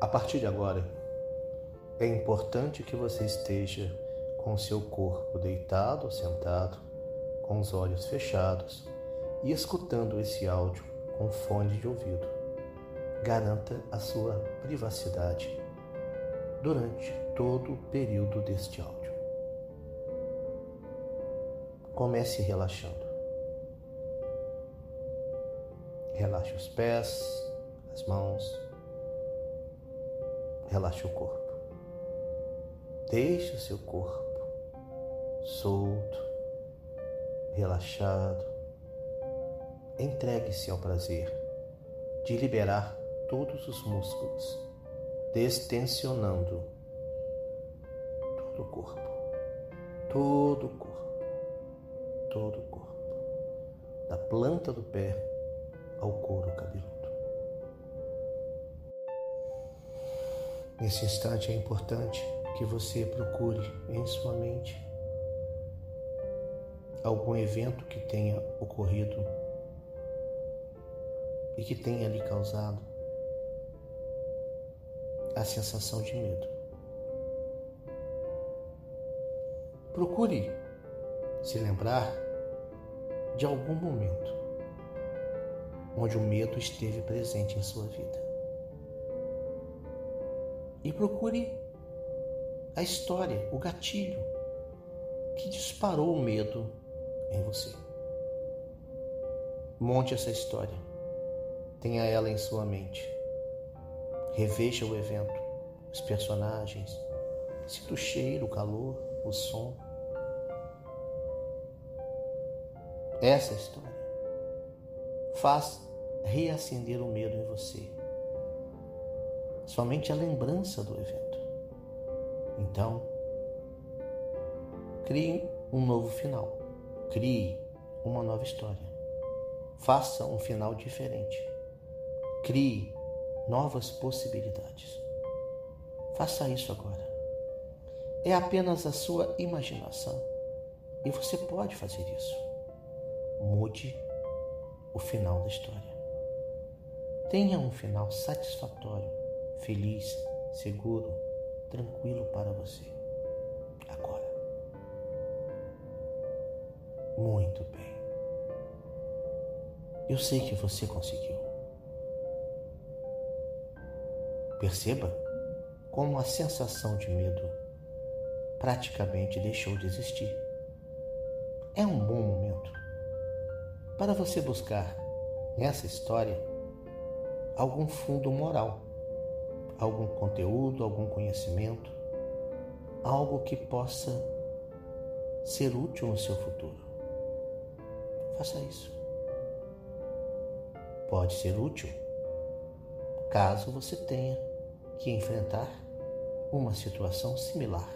A partir de agora, é importante que você esteja com seu corpo deitado ou sentado, com os olhos fechados e escutando esse áudio com fone de ouvido. Garanta a sua privacidade durante todo o período deste áudio. Comece relaxando. Relaxe os pés, as mãos, relaxe o corpo. Deixe o seu corpo solto, relaxado. Entregue-se ao prazer de liberar todos os músculos, destensionando todo o corpo, todo o corpo, todo o corpo, da planta do pé ao couro cabeludo. Nesse instante é importante que você procure em sua mente algum evento que tenha ocorrido e que tenha lhe causado a sensação de medo. Procure se lembrar de algum momento onde o medo esteve presente em sua vida e procure a história, o gatilho que disparou o medo em você. Monte essa história, tenha ela em sua mente. Reveja o evento, os personagens, sinta o cheiro, o calor, o som. Essa história faz reacender o medo em você somente a lembrança do evento. Então, crie um novo final, crie uma nova história, faça um final diferente, crie novas possibilidades. Faça isso agora. É apenas a sua imaginação e você pode fazer isso. Mude o final da história. Tenha um final satisfatório feliz, seguro, tranquilo para você. Agora. Muito bem. Eu sei que você conseguiu. Perceba como a sensação de medo praticamente deixou de existir. É um bom momento para você buscar nessa história algum fundo moral algum conteúdo, algum conhecimento, algo que possa ser útil no seu futuro. Faça isso. Pode ser útil caso você tenha que enfrentar uma situação similar.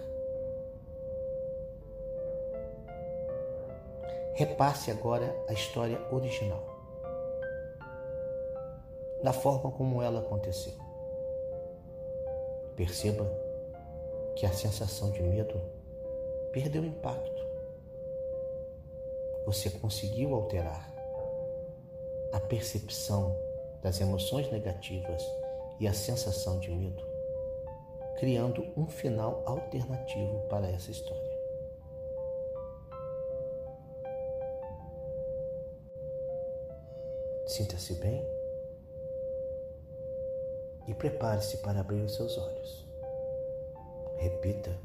Repasse agora a história original, da forma como ela aconteceu. Perceba que a sensação de medo perdeu impacto. Você conseguiu alterar a percepção das emoções negativas e a sensação de medo, criando um final alternativo para essa história. Sinta-se bem e prepare-se para abrir os seus olhos. Repita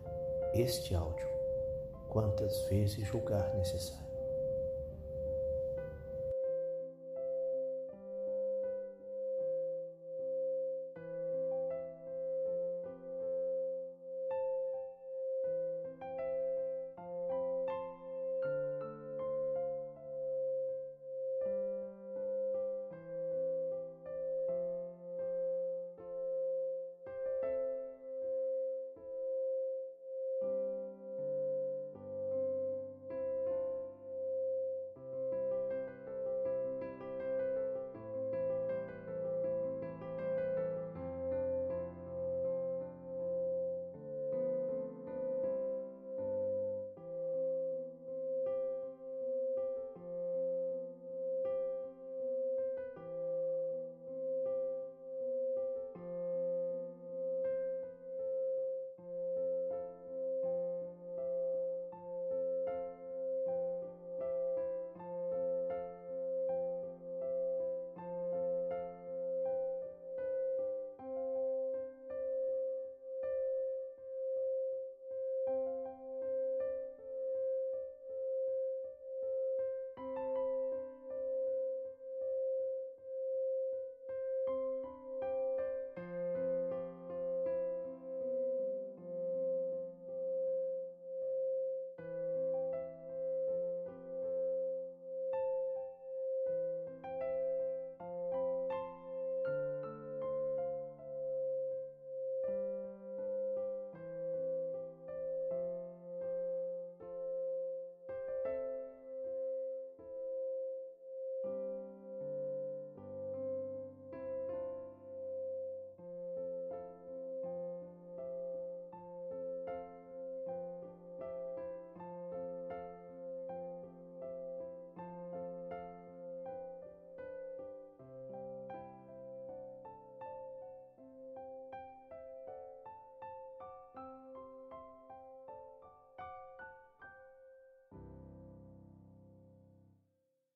este áudio quantas vezes julgar necessário.